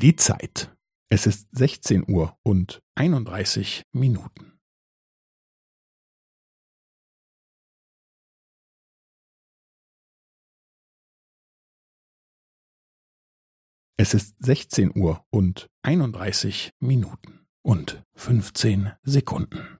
Die Zeit. Es ist 16 Uhr und 31 Minuten. Es ist 16 Uhr und 31 Minuten und 15 Sekunden.